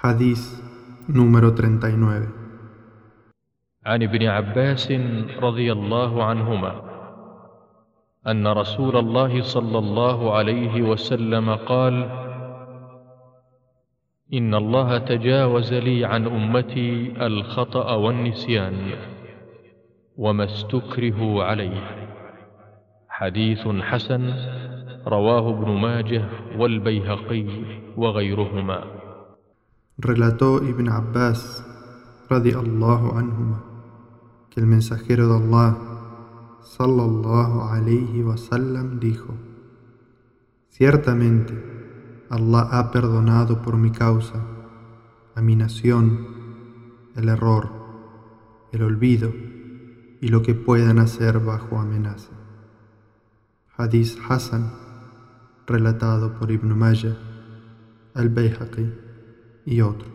Hadith número 39 عن ابن عباس رضي الله عنهما أن رسول الله صلى الله عليه وسلم قال إن الله تجاوز لي عن أمتي الخطأ والنسيان وما استكرهوا عليه. حديث حسن رواه ابن ماجه والبيهقي وغيرهما. Relató Ibn Abbas, radiallahu anhuma, que el mensajero de Allah, sallallahu alayhi wasallam, dijo: Ciertamente, Allah ha perdonado por mi causa a mi nación el error, el olvido y lo que puedan hacer bajo amenaza. Hadith Hassan, relatado por Ibn Majah, al-Bayhaqi y otros.